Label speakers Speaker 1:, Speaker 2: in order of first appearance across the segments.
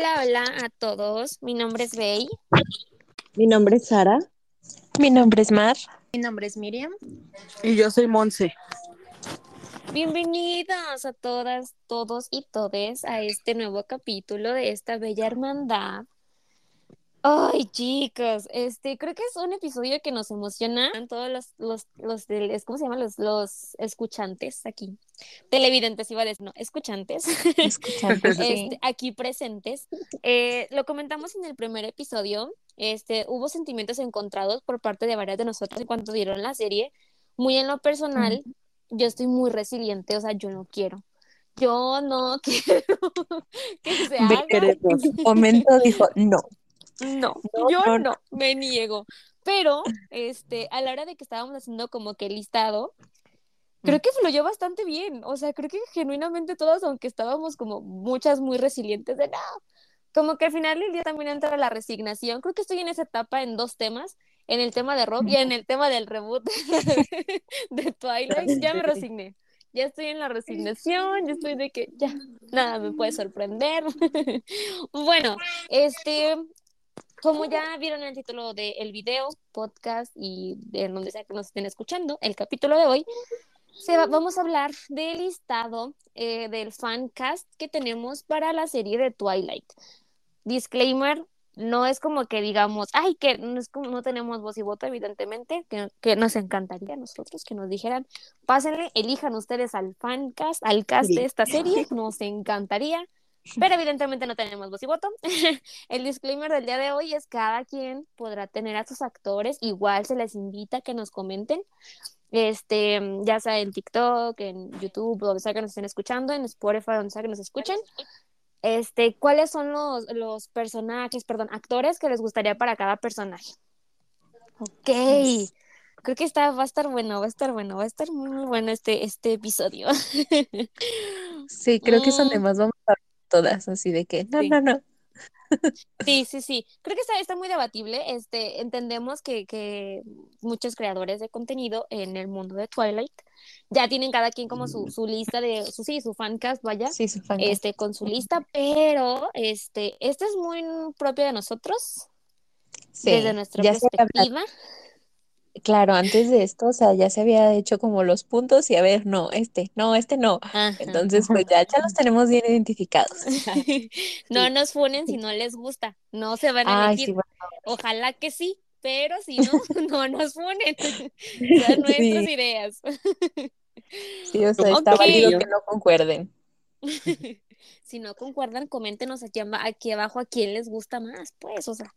Speaker 1: Hola, hola a todos. Mi nombre es Bey.
Speaker 2: Mi nombre es Sara.
Speaker 3: Mi nombre es Mar.
Speaker 4: Mi nombre es Miriam.
Speaker 5: Y yo soy Monse.
Speaker 1: Bienvenidos a todas, todos y todes a este nuevo capítulo de esta bella hermandad. Ay, chicos, este, creo que es un episodio que nos emociona a todos los, los, los, del- ¿cómo se llaman? Los, los escuchantes aquí. Televidentes, iba a decir, no, escuchantes.
Speaker 3: Escuchando, sí.
Speaker 1: este, aquí presentes. Eh, lo comentamos en el primer episodio. Este, hubo sentimientos encontrados por parte de varias de nosotras en cuanto dieron la serie. Muy en lo personal, yo estoy muy resiliente, o sea, yo no quiero. Yo no quiero que se haga.
Speaker 3: dijo no.
Speaker 1: No,
Speaker 3: No,
Speaker 1: yo
Speaker 3: no,
Speaker 1: me niego. Pero, este, a la hora de que estábamos haciendo como que el listado, creo que fluyó bastante bien. O sea, creo que genuinamente todos, aunque estábamos como muchas muy resilientes de no, como que al final del día también entra la resignación. Creo que estoy en esa etapa en dos temas, en el tema de Rob y en el tema del reboot de Twilight. Ya me resigné. Ya estoy en la resignación, ya estoy de que ya nada me puede sorprender. bueno, este, como ya vieron el título del video, podcast y de donde sea que nos estén escuchando, el capítulo de hoy, se va- vamos a hablar del listado eh, del fancast que tenemos para la serie de Twilight. Disclaimer, no es como que digamos, ay, que no, es como, no tenemos voz y voto, evidentemente, que, que nos encantaría a nosotros que nos dijeran, pásenle, elijan ustedes al fancast, al cast de esta serie, nos encantaría. Pero evidentemente no tenemos voz y voto. El disclaimer del día de hoy es cada quien podrá tener a sus actores, igual se les invita a que nos comenten, este, ya sea en TikTok, en YouTube, donde sea que nos estén escuchando, en Spotify, donde sea que nos escuchen, este, cuáles son los, los personajes, perdón, actores que les gustaría para cada personaje. Ok, creo que está, va a estar bueno, va a estar bueno, va a estar muy, muy bueno este, este episodio.
Speaker 3: Sí, creo que es donde
Speaker 1: Mm.
Speaker 3: más vamos a todas, así de que no,
Speaker 1: Sí.
Speaker 3: no, no.
Speaker 1: Sí, sí, sí. Creo que está, está muy debatible. Este, entendemos que, que muchos creadores de contenido en el mundo de Twilight ya tienen cada quien como su, su lista de, su, sí, su fancast, vaya,
Speaker 3: Sí, su fan.
Speaker 1: este, con su lista, pero este, este es muy propio de nosotros,
Speaker 3: Sí,
Speaker 1: desde nuestra
Speaker 3: ya se
Speaker 1: perspectiva.
Speaker 3: Claro, antes de esto, o sea, ya se había hecho como los puntos y a ver, no, este, no, este no.
Speaker 1: Ajá.
Speaker 3: Entonces, pues ya, ya los tenemos bien identificados.
Speaker 1: No nos funen si no les gusta, no se van a
Speaker 3: Ay,
Speaker 1: elegir.
Speaker 3: sí, bueno,
Speaker 1: Ojalá que sí, pero si no, no nos funen. Son nuestras
Speaker 3: Sí.
Speaker 1: ideas.
Speaker 3: sí, o sea, está válido que no concuerden.
Speaker 1: Si no concuerdan, coméntenos aquí abajo a quién les gusta más, pues, o sea.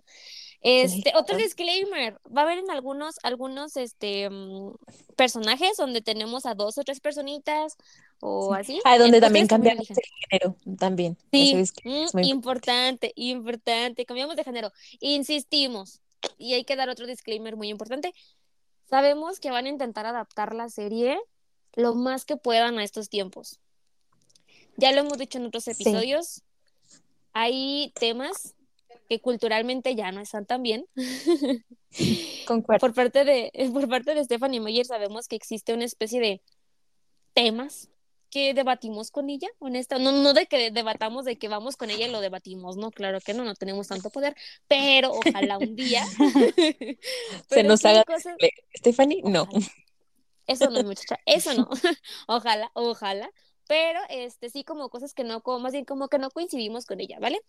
Speaker 1: Este, otro disclaimer, va a haber en algunos, algunos este mm, personajes donde tenemos a dos o tres personitas o así.
Speaker 3: Ah, donde también cambiamos el género, también.
Speaker 1: Sí,
Speaker 3: es,
Speaker 1: mm,
Speaker 3: es muy
Speaker 1: importante, importante. Cambiamos de género. Insistimos. Y hay que dar otro disclaimer muy importante. Sabemos que van a intentar adaptar la serie lo más que puedan a estos tiempos. Ya lo hemos dicho en otros
Speaker 3: Sí.
Speaker 1: episodios. Hay temas que culturalmente ya no están tan bien.
Speaker 3: concuerdo.
Speaker 1: Por parte de, por parte de Stephanie Meyer sabemos que existe una especie de temas que debatimos con ella, honesta, no, no de que debatamos de que vamos con ella y lo debatimos, no, claro que no, no tenemos tanto poder, pero ojalá un día
Speaker 3: Se nos haga
Speaker 1: cosas-
Speaker 3: Stephanie, no.
Speaker 1: Ojalá. Eso no, muchacha, eso no. ojalá, ojalá. Pero este sí como cosas que no, como más bien como que no coincidimos con ella, ¿vale?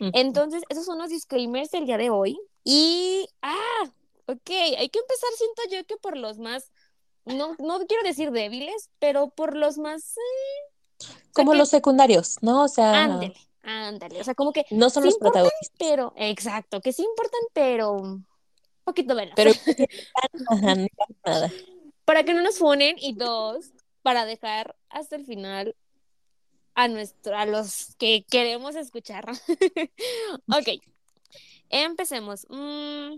Speaker 3: Ujú.
Speaker 1: Entonces, esos son los disclaimers del día de hoy. Y ah, ok, hay que empezar, siento yo que por los más, no, no quiero decir débiles, pero por los más, eh,
Speaker 3: Como
Speaker 1: que-
Speaker 3: los secundarios, ¿no? O sea,
Speaker 1: ándale, ándale. O sea, como que
Speaker 3: no son
Speaker 1: sí
Speaker 3: los protagonistas.
Speaker 1: pero, exacto, que sí importan, pero un poquito menos.
Speaker 3: Pero
Speaker 1: para que no nos funen y dos, para dejar hasta el final a nuestro, a los que queremos escuchar. ok, empecemos. Mm,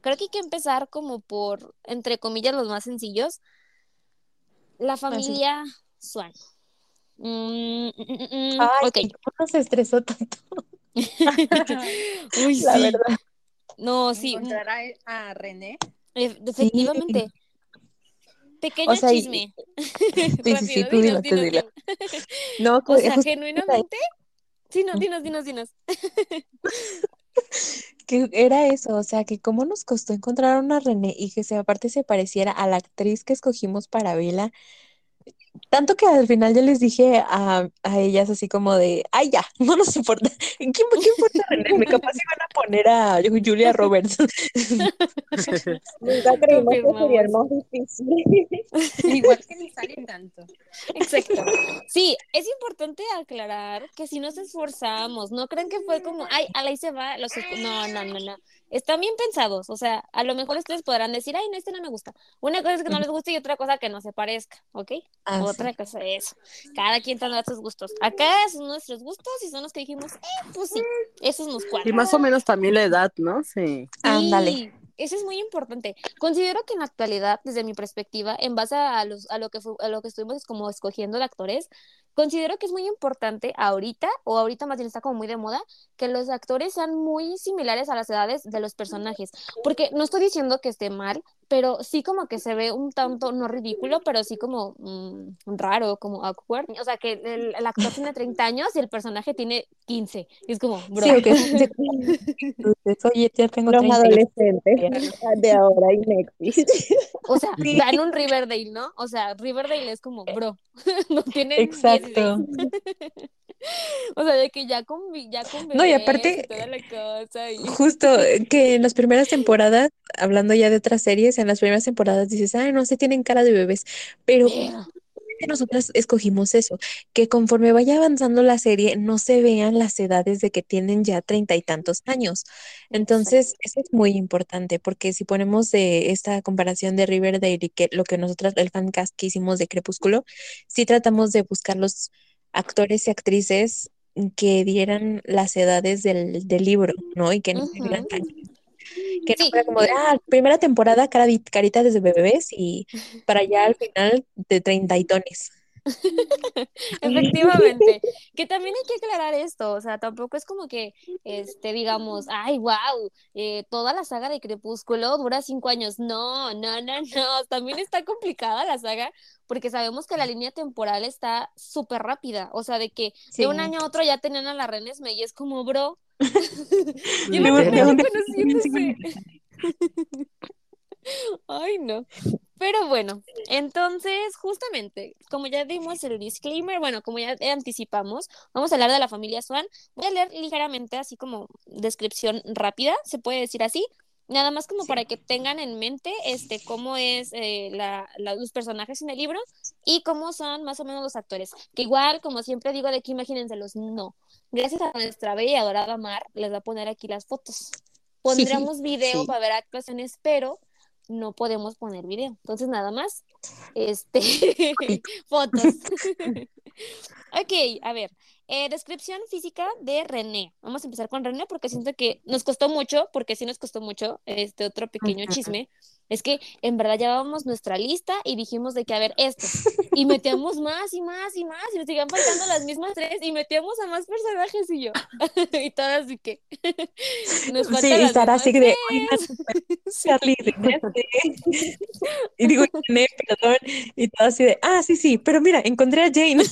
Speaker 1: creo que hay que empezar como por, entre comillas, los más sencillos. La familia Swan. Mm, mm, mm, mm,
Speaker 3: Ay,
Speaker 1: ok.
Speaker 3: ¿cómo nos estresó tanto?
Speaker 1: Uy,
Speaker 3: La
Speaker 1: sí.
Speaker 3: verdad.
Speaker 1: No, sí, mm,
Speaker 4: Encontrar a, a René.
Speaker 1: efectivamente. Pequeño
Speaker 3: O sea, y-
Speaker 1: chisme.
Speaker 3: Sí, sí, tú
Speaker 1: dinos.
Speaker 3: No,
Speaker 1: O
Speaker 3: pues,
Speaker 1: sea, genuinamente, Sí, no, dinos, dinos, dinos.
Speaker 3: Que era eso, o sea, que cómo nos costó encontrar una René y que se, aparte se pareciera a la actriz que escogimos para Vela. Tanto que al final yo les dije a, a ellas así como de, ay ya, no nos importa. ¿Quién, quién esta René? Me capaz iban a poner a Julia Roberts.
Speaker 2: Nunca creímos que sería más difícil.
Speaker 4: Igual que ni salen tanto.
Speaker 1: Exacto. Sí, es importante aclarar que si nos esforzamos, no crean que fue como, ay, a la se va, los esco-". no, no, no, no. Están bien pensados, o sea, a lo mejor ustedes podrán decir, ay, no, este no me gusta. Una cosa es que no les guste y otra cosa que no se parezca, ¿ok?
Speaker 3: Ah,
Speaker 1: otra
Speaker 3: sí.
Speaker 1: cosa es eso. Cada quien tendrá sus gustos. Acá son nuestros gustos y son los que dijimos, eh, pues sí, esos nos
Speaker 5: Y
Speaker 1: cuadran.
Speaker 5: más o menos también la edad, ¿no? Sí.
Speaker 3: Ándale.
Speaker 1: Sí, eso es muy importante. Considero que en la actualidad, desde mi perspectiva, en base a, los, a, lo, que fu- a lo que estuvimos como escogiendo de actores, considero que es muy importante ahorita, o ahorita más bien está como muy de moda, que los actores sean muy similares a las edades de los personajes. Porque no estoy diciendo que esté mal, pero sí como que se ve un tanto, no ridículo, pero sí como mm, raro, como awkward. O sea, que el, el actor tiene 30 años y el personaje tiene 15. Y es como, bro.
Speaker 3: Sí, oye, ya tengo
Speaker 2: Los
Speaker 3: 30 y-
Speaker 2: adolescentes de ahora y.
Speaker 1: O sea, dan un Riverdale, ¿no? O sea, Riverdale es como, bro, no tienen
Speaker 3: Exacto.
Speaker 1: 16. O sea, de que ya con, ya con
Speaker 3: No, y aparte-
Speaker 1: toda la cosa y...
Speaker 3: Justo eh, que en las primeras temporadas, hablando ya de otras series, en las primeras temporadas dices, ay, no, se tienen cara de bebés, pero
Speaker 1: Pero,
Speaker 3: nosotras escogimos eso, que conforme vaya avanzando la serie no se vean las edades de que tienen ya treinta y tantos años. Entonces, eso es muy importante, porque si ponemos de esta comparación de Riverdale y que lo que nosotras, el fancast que hicimos de Crepúsculo, sí tratamos de buscar los actores y actrices que dieran las edades del, del libro, ¿no? Y que no se vieran tan que no
Speaker 1: Sí,
Speaker 3: fuera como de, ah, primera temporada, cara, carita desde bebés y para allá al final de treinta y tones.
Speaker 1: Efectivamente, que también hay que aclarar esto, o sea, tampoco es como que, este, digamos, ay, wow, toda la saga de Crepúsculo dura cinco años, no, no, no, no, también está complicada la saga, porque sabemos que la línea temporal está súper rápida, o sea, de que de un año a otro ya tenían a la Renesmee y es como, bro,
Speaker 3: De
Speaker 1: año
Speaker 3: un-
Speaker 1: conociéndose. Ay, no. Pero bueno, entonces, justamente, como ya dimos el disclaimer, bueno, como ya anticipamos, vamos a hablar de la familia Swan. Voy a leer ligeramente, así como descripción rápida, se puede decir así, nada más como para que tengan en mente este cómo es eh, la, la- los personajes en el libro y cómo son más o menos los actores. Que igual, como siempre digo de aquí, imagínenselos, no. Gracias a nuestra bella y adorada Mar, les va a poner aquí las fotos. Pondremos video
Speaker 3: sí.
Speaker 1: para ver actuaciones, pero no podemos poner video. Entonces, nada más, este, fotos. ok, a ver, eh, descripción física de René. Vamos a empezar con René porque siento que nos costó mucho, porque sí nos costó mucho, este otro pequeño chisme, es que en verdad llevábamos nuestra lista y dijimos de que, a ver, esto, y metíamos más y más y más, y nos seguían faltando las mismas tres, y metíamos a más personajes y yo, y todas así que, nos
Speaker 3: Sí, y Sara así de. Charlie, René, sí". Y digo, perdón, y todo así de, ah, sí, sí, pero mira, encontré a Jane.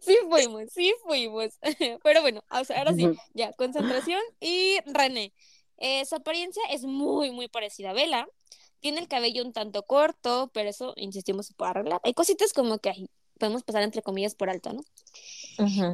Speaker 1: Sí fuimos, sí fuimos. Pero bueno, ahora sí, ya, concentración. Y René, eh, su apariencia es muy, muy parecida a Bella. Tiene el cabello un tanto corto, pero eso, insistimos, se puede arreglar. Hay cositas como que ahí podemos pasar entre comillas por alto, ¿no?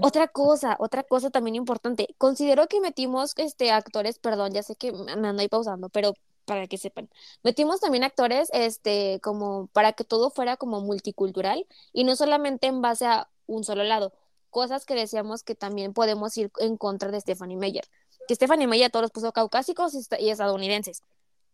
Speaker 1: Otra cosa, otra cosa también importante. Considero que metimos este actores, perdón, ya sé que me me ando ahí pausando, pero para que sepan. Metimos también actores, este, como para que todo fuera como multicultural y no solamente en base a un solo lado. Cosas que decíamos que también podemos ir en contra de Stephanie Meyer. Que Stephanie Meyer todos los puso caucásicos y esta- y estadounidenses.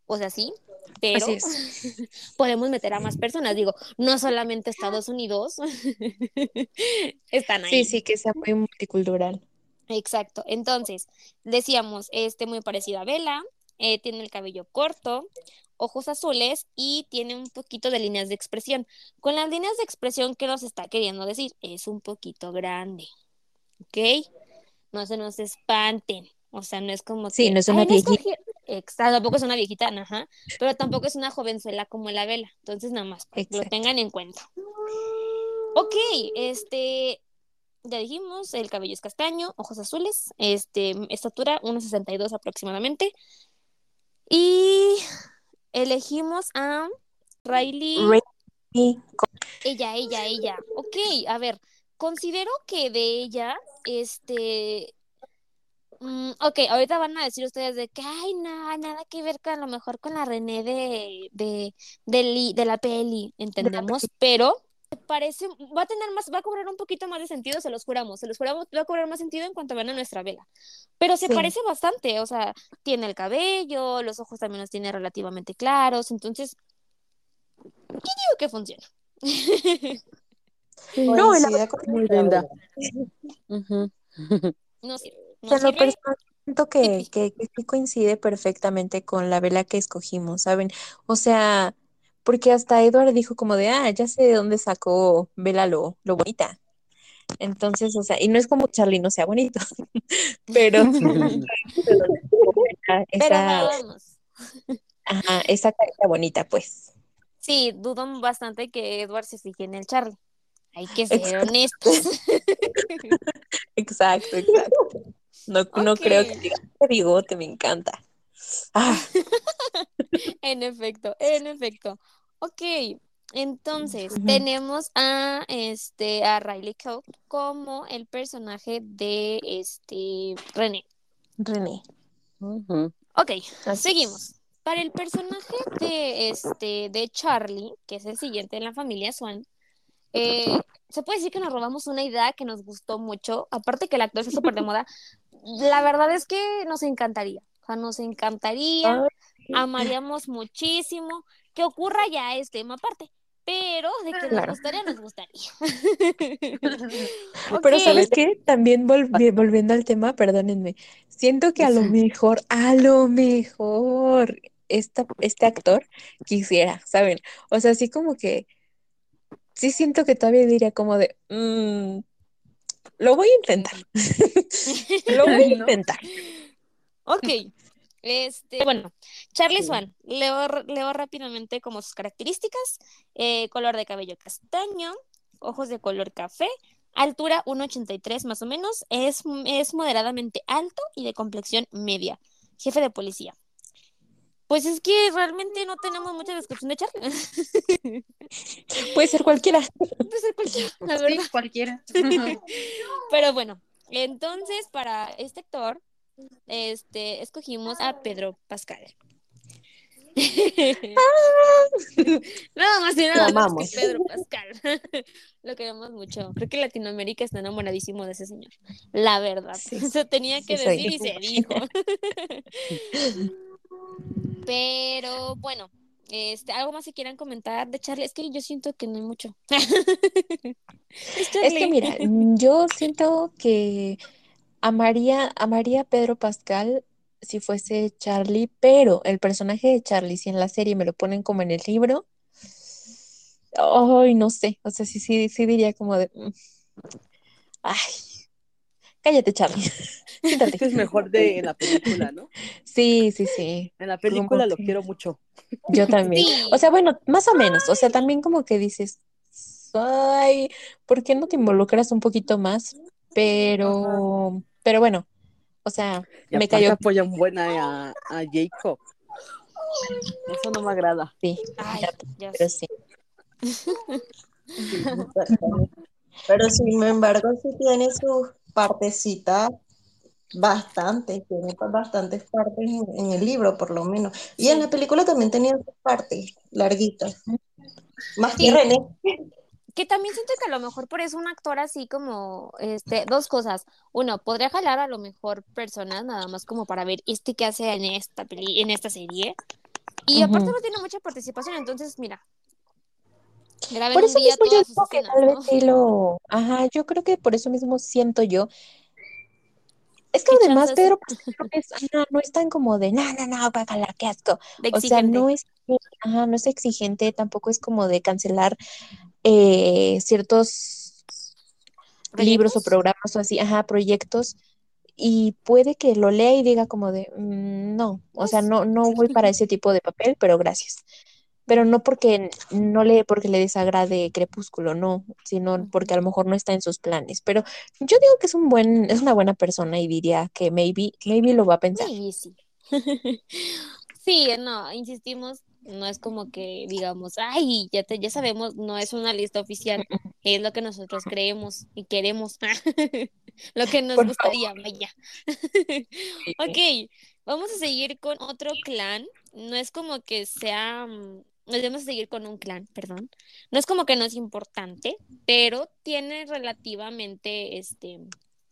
Speaker 1: O sea, sí, pero podemos meter a más personas. Digo, no solamente Estados Unidos están ahí.
Speaker 3: Sí, sí, que sea muy multicultural.
Speaker 1: Exacto. Entonces, decíamos, este muy parecida a Bella, eh, tiene el cabello corto, ojos azules y tiene un poquito de líneas de expresión. Con las líneas de expresión, ¿qué nos está queriendo decir? Es un poquito grande. ¿Ok? No se nos espanten. O sea, no es como
Speaker 3: Sí,
Speaker 1: que,
Speaker 3: no es una
Speaker 1: "Ay,
Speaker 3: viejita".
Speaker 1: escogí-". Exacto, tampoco es una viejita, ajá. Pero tampoco es una jovenzuela como la Vela. Entonces, nada más, lo tengan en cuenta. Ok, este, ya dijimos, el cabello es castaño, ojos azules, este, estatura 1,62 aproximadamente. Y elegimos a Riley.
Speaker 3: Y
Speaker 1: Ella, ella, ella. Ok, a ver, considero que de ella, este... mm, ok, ahorita van a decir ustedes de que, ay, no, nada que ver con a lo mejor con la René de, de, de, li- de la peli, entendemos, pero me parece, va a tener más, va a cobrar un poquito más de sentido, se los juramos, se los juramos, va a cobrar más sentido en cuanto vean a nuestra vela. Pero se
Speaker 3: Sí.
Speaker 1: parece bastante, o sea, tiene el cabello, los ojos también los tiene relativamente claros, entonces, yo digo que funciona.
Speaker 3: No, la
Speaker 2: Coincide con
Speaker 5: Muy linda.
Speaker 2: abuela.
Speaker 5: Ujú.
Speaker 1: No sirve.
Speaker 3: O
Speaker 1: No
Speaker 3: lo personal, siento que, que, que sí coincide perfectamente con la vela que escogimos, ¿saben? O sea, porque hasta Edward dijo como de, ah, ya sé de dónde sacó Vela lo, lo bonita. Entonces, o sea, y no es como Charlie no sea bonito, pero esa,
Speaker 1: Pero vamos.
Speaker 3: ajá, esa carita bonita, pues.
Speaker 1: Sí, dudo bastante que Edward se fije en el Charlie. Hay que ser
Speaker 3: Exacto.
Speaker 1: honestos.
Speaker 3: Exacto, exacto. No, no creo que diga, "Este bigote me encanta. Ah,
Speaker 1: En efecto, en efecto. Ok, entonces tenemos a este a Riley Coe como el personaje de este René.
Speaker 3: René.
Speaker 1: Ok,
Speaker 3: Así
Speaker 1: seguimos. Para el personaje de este de Charlie, que es el siguiente en la familia Swan, eh, se puede decir que nos robamos una idea que nos gustó mucho. Aparte que el actor está súper de moda, la verdad es que nos encantaría. O sea, nos encantaría,
Speaker 3: Ay,
Speaker 1: amaríamos muchísimo. Que ocurra ya es tema aparte. Pero de que nos gustaría, nos gustaría.
Speaker 3: Pero. ¿sabes qué? También volvi- volviendo al tema, perdónenme, siento que a lo mejor, a lo mejor, esta, este actor quisiera, ¿saben? O sea, así como que, sí siento que todavía diría como de, "Mm, lo voy a intentar, lo voy a intentar.
Speaker 1: Ok. Este, bueno, Charlie
Speaker 3: Sí.
Speaker 1: Swan, leo, leo rápidamente como sus características. Eh, color de cabello castaño, ojos de color café, altura 1,83 más o menos, es, es moderadamente alto y de complexión media. Jefe de policía. Pues es que realmente no tenemos mucha descripción de Charlie.
Speaker 3: Puede ser cualquiera.
Speaker 1: Puede ser cualquiera, la
Speaker 4: Sí,
Speaker 1: verdad.
Speaker 4: cualquiera.
Speaker 1: Pero bueno, entonces para este actor, este, escogimos a Pedro Pascal. nada más y nada menos que. Pedro Pascal. Lo queremos mucho. Creo que Latinoamérica está enamoradísimo de ese señor. La verdad.
Speaker 3: Sí.
Speaker 1: Se tenía que
Speaker 3: Sí, soy.
Speaker 1: decir y se dijo. Pero bueno, este, algo más que quieran comentar de Charlie. Es que yo siento que no hay mucho. es
Speaker 3: Es que mira, mm, yo siento que amaría, amaría a Pedro Pascal si fuese Charlie, pero el personaje de Charlie, si en la serie me lo ponen como en el libro, ay, no sé, o sea, sí, sí, sí diría como de, mm, ay, cállate, Charlie, siéntate.
Speaker 5: Este es mejor de en la película, ¿no?
Speaker 3: Sí, sí, sí,
Speaker 5: En la película lo
Speaker 3: que
Speaker 5: quiero mucho.
Speaker 3: yo también.
Speaker 1: Sí.
Speaker 3: O sea, bueno, más o menos, o sea, también como que dices, ay, ¿por qué no te involucras un poquito más? Pero, pero bueno, o sea,
Speaker 5: Y
Speaker 3: me cayó,
Speaker 5: apoyan buena a, a Jacob. Eso no me agrada.
Speaker 3: sí,
Speaker 1: Ay,
Speaker 3: ya,
Speaker 1: ya
Speaker 3: pero sí.
Speaker 2: Pero sin embargo, sí tiene sus partecitas bastante, tiene bastantes partes en, en el libro, por lo menos. Y en la película también tenía partes larguitas. Más que
Speaker 1: Sí.
Speaker 2: René.
Speaker 1: Que también siento que a lo mejor por eso un actor así como, este, dos cosas. Uno, podría jalar a lo mejor personas nada más como para ver este que hace en esta peli, en esta serie. Y aparte no tiene mucha participación, entonces mira, graben
Speaker 3: Por
Speaker 1: un
Speaker 3: eso
Speaker 1: día
Speaker 3: mismo yo digo que tal vez lo, ajá, yo creo que por eso mismo siento yo. Es que
Speaker 1: ¿Qué
Speaker 3: además? Pedro no es, ajá, no es tan como de, no, no, no, guácala, qué asco.
Speaker 1: De
Speaker 3: O sea, no es, ajá, no es exigente, tampoco es como de cancelar eh, ciertos libros o programas o así, ajá, proyectos, y puede que lo lea y diga como de, "Mm, no, o sea,
Speaker 1: Pues,
Speaker 3: no, no voy para ese tipo de papel, pero gracias. Pero no porque no le, porque le desagrade Crepúsculo, no, sino porque a lo mejor no está en sus planes. Pero yo digo que es un buen, es una buena persona y diría que maybe, maybe lo va a pensar.
Speaker 1: Maybe sí. sí, no, insistimos, no es como que digamos, ay, ya te, ya sabemos, no es una lista oficial, es lo que nosotros creemos y queremos, lo que nos
Speaker 3: Por
Speaker 1: gustaría, vaya. ok, vamos a seguir con otro clan, no es como que sea, mm, nos a seguir con un clan, perdón, no es como que no es importante, pero tiene relativamente, este,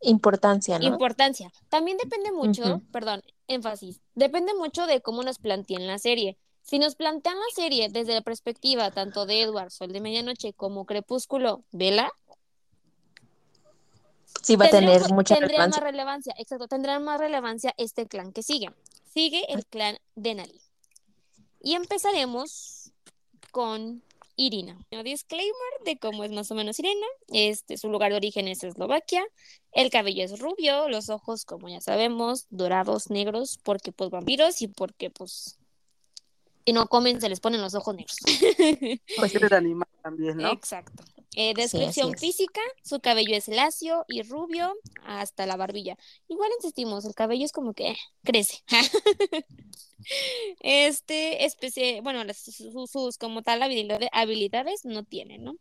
Speaker 3: Importancia, ¿no?
Speaker 1: Importancia. También depende mucho, perdón, énfasis, depende mucho de cómo nos plantean la serie. Si nos plantean la serie desde la perspectiva tanto de Edward, Sol de Medianoche, como Crepúsculo, Vela,
Speaker 3: sí va a tener mucha
Speaker 1: tendría
Speaker 3: relevancia.
Speaker 1: más relevancia, exacto, tendrá más relevancia este clan que sigue. Sigue el clan Denali. Y empezaremos con Irina. Un disclaimer de cómo es más o menos Irina. Este, su lugar de origen es Eslovaquia. El cabello es rubio, los ojos, como ya sabemos, dorados, negros, porque pues vampiros y porque pues si no comen se les ponen los ojos negros.
Speaker 5: Pues eres animal también, ¿no?
Speaker 1: Exacto. Eh, descripción
Speaker 3: es.
Speaker 1: física, su cabello es lacio y rubio hasta la barbilla. Igual insistimos, el cabello es como que eh, crece. Este, especie, bueno, las- sus, sus como tal habilidades, habilidades no tiene, ¿no?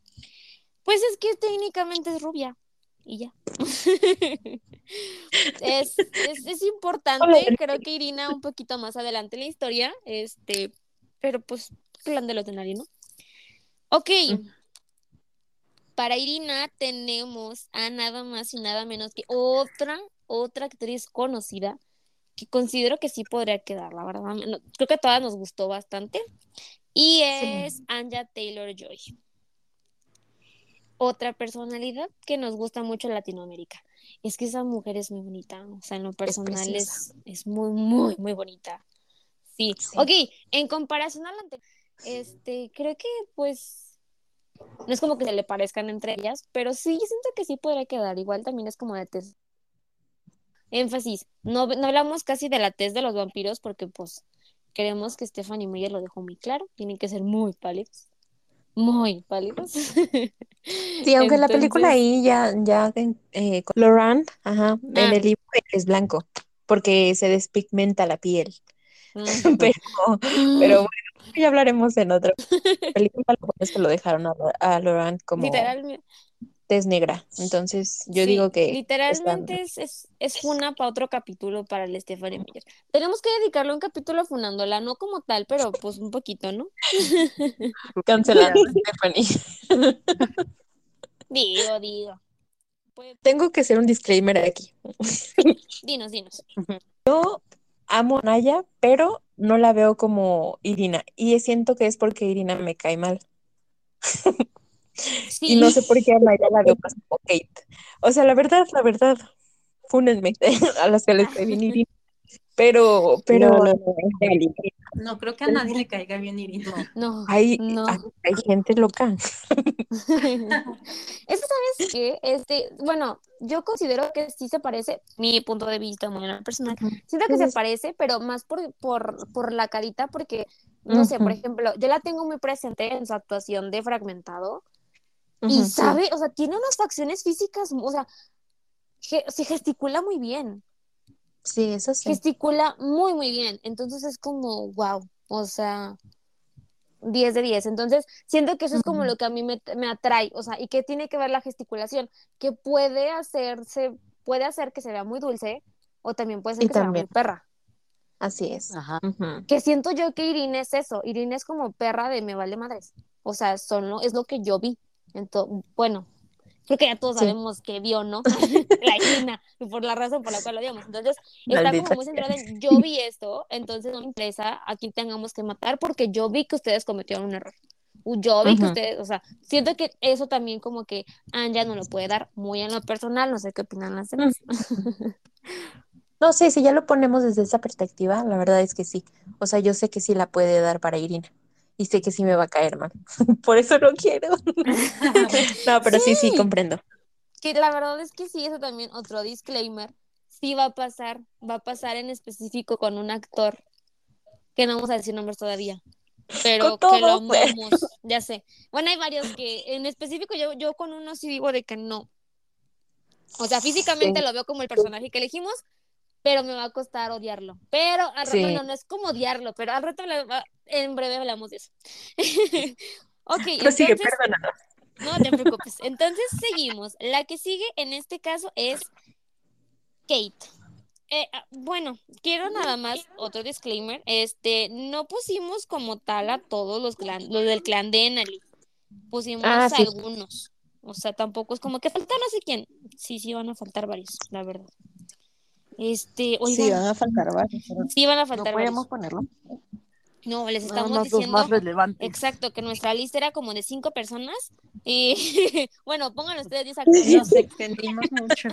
Speaker 1: Pues es que técnicamente es rubia y ya. Es, es, es importante, creo que Irina un poquito más adelante en la historia, este, pero pues clan de los Denali, ¿no? Ok, para Irina tenemos a nada más y nada menos que otra, otra actriz conocida que considero que sí podría quedar, la verdad. No, creo que a todas nos gustó bastante. Y es Anja Taylor Joy. Otra personalidad que nos gusta mucho en Latinoamérica. Es que esa mujer es muy bonita. O sea, en lo personal es, es muy, muy, muy bonita. Sí.
Speaker 3: Sí.
Speaker 1: Ok, en comparación a la anterior, este, creo que pues no es como que se le parezcan entre ellas, pero sí siento que sí podría quedar. Igual también es como de test. Énfasis, no, no hablamos casi de la test de los vampiros porque pues queremos que Stephanie Meyer lo dejó muy claro. Tienen que ser muy pálidos. Muy pálidos.
Speaker 3: Sí, aunque en la película
Speaker 1: Entonces,
Speaker 3: ahí ya, ya eh, con Laurent, ajá,
Speaker 1: Ah.
Speaker 3: en el libro es blanco, porque se despigmenta la piel.
Speaker 1: mm,
Speaker 3: Pero, pero bueno, ya hablaremos en otra película. Lo bueno es que lo dejaron a, a Laurent como
Speaker 1: literalmente,
Speaker 3: tez negra. Entonces, yo
Speaker 1: sí,
Speaker 3: digo que
Speaker 1: literalmente es, es, es funa para otro capítulo para el Stephanie Meyer. Tenemos que dedicarle un capítulo funándola, no como tal, pero pues un poquito, ¿no?
Speaker 3: cancelando a Stephanie.
Speaker 1: Digo, digo. Pues,
Speaker 3: Tengo que hacer un disclaimer aquí.
Speaker 1: dinos, dinos.
Speaker 3: Amo a Naya, pero no la veo como Irina. Y siento que es porque Irina me cae mal.
Speaker 1: Sí.
Speaker 3: Y no sé por qué a Naya la veo más como Kate. O sea, la verdad, la verdad, fúnenme a las que les cae bien Irina. Pero, pero,
Speaker 2: No, no, no,
Speaker 4: No creo que a nadie le caiga bien Irina.
Speaker 1: No,
Speaker 3: hay,
Speaker 1: no.
Speaker 3: hay, hay gente loca.
Speaker 1: Eso, ¿sabes qué? Este, bueno, yo considero que sí se parece, mi punto de vista muy personal. Siento que se parece, pero más por, por, por la carita, porque, no sé, por ejemplo, yo la tengo muy presente en su actuación de Fragmentado, y
Speaker 3: sí.
Speaker 1: sabe, o sea, tiene unas facciones físicas, o sea, ge- se gesticula muy bien,
Speaker 3: Sí, eso sí.
Speaker 1: gesticula muy, muy bien, entonces es como, wow, o sea, 10 de 10. Entonces, siento que eso es como lo que a mí me, me atrae, o sea, y que tiene que ver la gesticulación, que puede hacerse, puede hacer que se vea muy dulce, o también puede ser
Speaker 3: Y
Speaker 1: que se vea
Speaker 3: también.
Speaker 1: muy perra.
Speaker 3: Así es.
Speaker 5: Ajá.
Speaker 1: Que siento yo que Irene es eso, Irene es como perra de me vale madres. O sea, son lo- es lo que yo vi. Entonces, bueno, creo que ya todos
Speaker 3: Sí.
Speaker 1: sabemos que vio, ¿no? la Irina, y por la razón por la cual lo vimos. Entonces, está
Speaker 3: Maldita
Speaker 1: como muy centrada en yo vi esto, entonces no me interesa a quién tengamos que matar porque yo vi que ustedes cometieron un error. Yo vi que ustedes, o sea, siento que eso también como que Anja no lo puede dar muy en lo personal, no sé qué opinan las demás.
Speaker 3: No sé, si ya lo ponemos desde esa perspectiva, la verdad es que sí. O sea, yo sé que sí la puede dar para Irina. Y sé que sí me va a caer mal. Por eso no quiero. No, pero sí, sí,
Speaker 1: Sí.
Speaker 3: comprendo.
Speaker 1: Que la verdad es que sí, eso también otro disclaimer. Sí va a pasar, va a pasar en específico con un actor que no vamos a decir nombres todavía. pero que lo
Speaker 2: pues.
Speaker 1: amamos, ya sé. Bueno, hay varios que en específico yo, yo con uno sí digo de que no. O sea, físicamente
Speaker 3: Sí.
Speaker 1: lo veo como el personaje que elegimos, pero me va a costar odiarlo. Pero al rato,
Speaker 3: Sí.
Speaker 1: bueno, no es como odiarlo, pero al rato en breve hablamos de eso. ok,
Speaker 3: Prosigue,
Speaker 1: entonces,
Speaker 3: perdónanos.
Speaker 1: no te preocupes. Entonces seguimos. La que sigue en este caso es Kate. Eh, ah, bueno, quiero nada más otro disclaimer. Este, no pusimos como tal a todos los, clan- los del clan de Enali. Pusimos
Speaker 3: Ah, sí.
Speaker 1: algunos. O sea, tampoco es como que falta no sé quién. Sí, sí van a faltar varios, la verdad. Este, oigan,
Speaker 2: Sí, van a faltar varios.
Speaker 1: sí van a
Speaker 2: No
Speaker 1: faltar
Speaker 2: podemos
Speaker 1: varios.
Speaker 2: ponerlo.
Speaker 1: No, les estamos diciendo
Speaker 5: más relevantes.
Speaker 1: Exacto, que nuestra lista era como de cinco personas. Y bueno, pongan ustedes 10 actores.
Speaker 4: Nos extendimos mucho.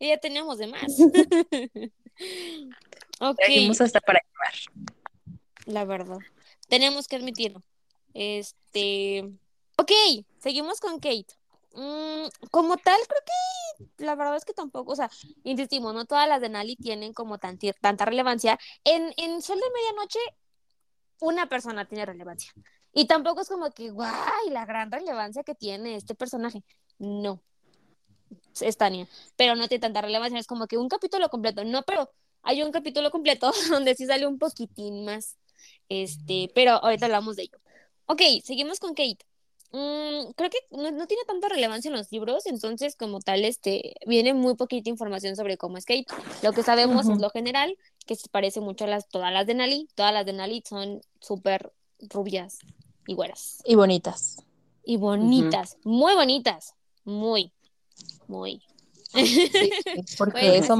Speaker 1: y ya teníamos de más.
Speaker 3: hasta para llevar.
Speaker 1: la verdad. Tenemos que admitirlo. Este. Ok, seguimos con Kate. Mm, como tal, creo que la verdad es que tampoco, o sea, insistimos, no todas las de Nali tienen como tanta relevancia. En, en Sol de Medianoche, una persona tiene relevancia. Y tampoco es como que, guay, la gran relevancia que tiene este personaje. No. Es Tania. Pero no tiene tanta relevancia. Es como que un capítulo completo. No, pero hay un capítulo completo donde sí sale un poquitín más. Este, pero ahorita hablamos de ello. Ok, seguimos con Kate. Mm, creo que no, no tiene tanta relevancia en los libros, entonces como tal, este, viene muy poquita información sobre cómo es Kate. Lo que sabemos es lo general, que se parece mucho a las, todas las de Nali. Todas las de Nali son súper rubias y güeras.
Speaker 3: Y bonitas.
Speaker 1: Y bonitas, muy bonitas. Muy, muy.
Speaker 3: Sí, porque
Speaker 1: Bueno,
Speaker 3: eso